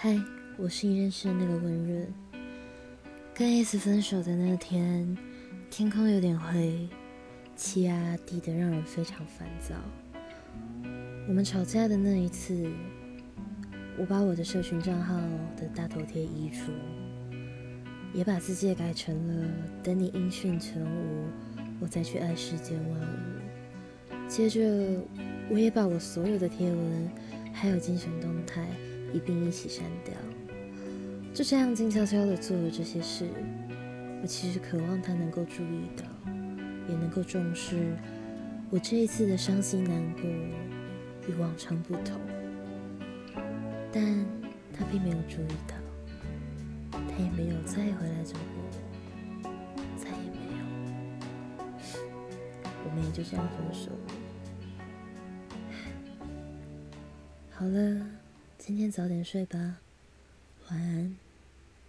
嗨，我是你认识的那个温润。跟 S 分手的那天，天空有点灰，气压低得让人非常烦躁。我们吵架的那一次，我把我的社群账号的大头贴移除，也把字界改成了“等你音讯全无，我再去爱世间万物”。接着，我也把我所有的贴文还有精神动态一并一起删掉。就这样静悄悄的做了这些事，我其实渴望他能够注意到，也能够重视我这一次的伤心难过与往常不同。但他并没有注意到，他也没有再回来找过我，再也没有，我们也就这样分手了。好了，今天早点睡吧，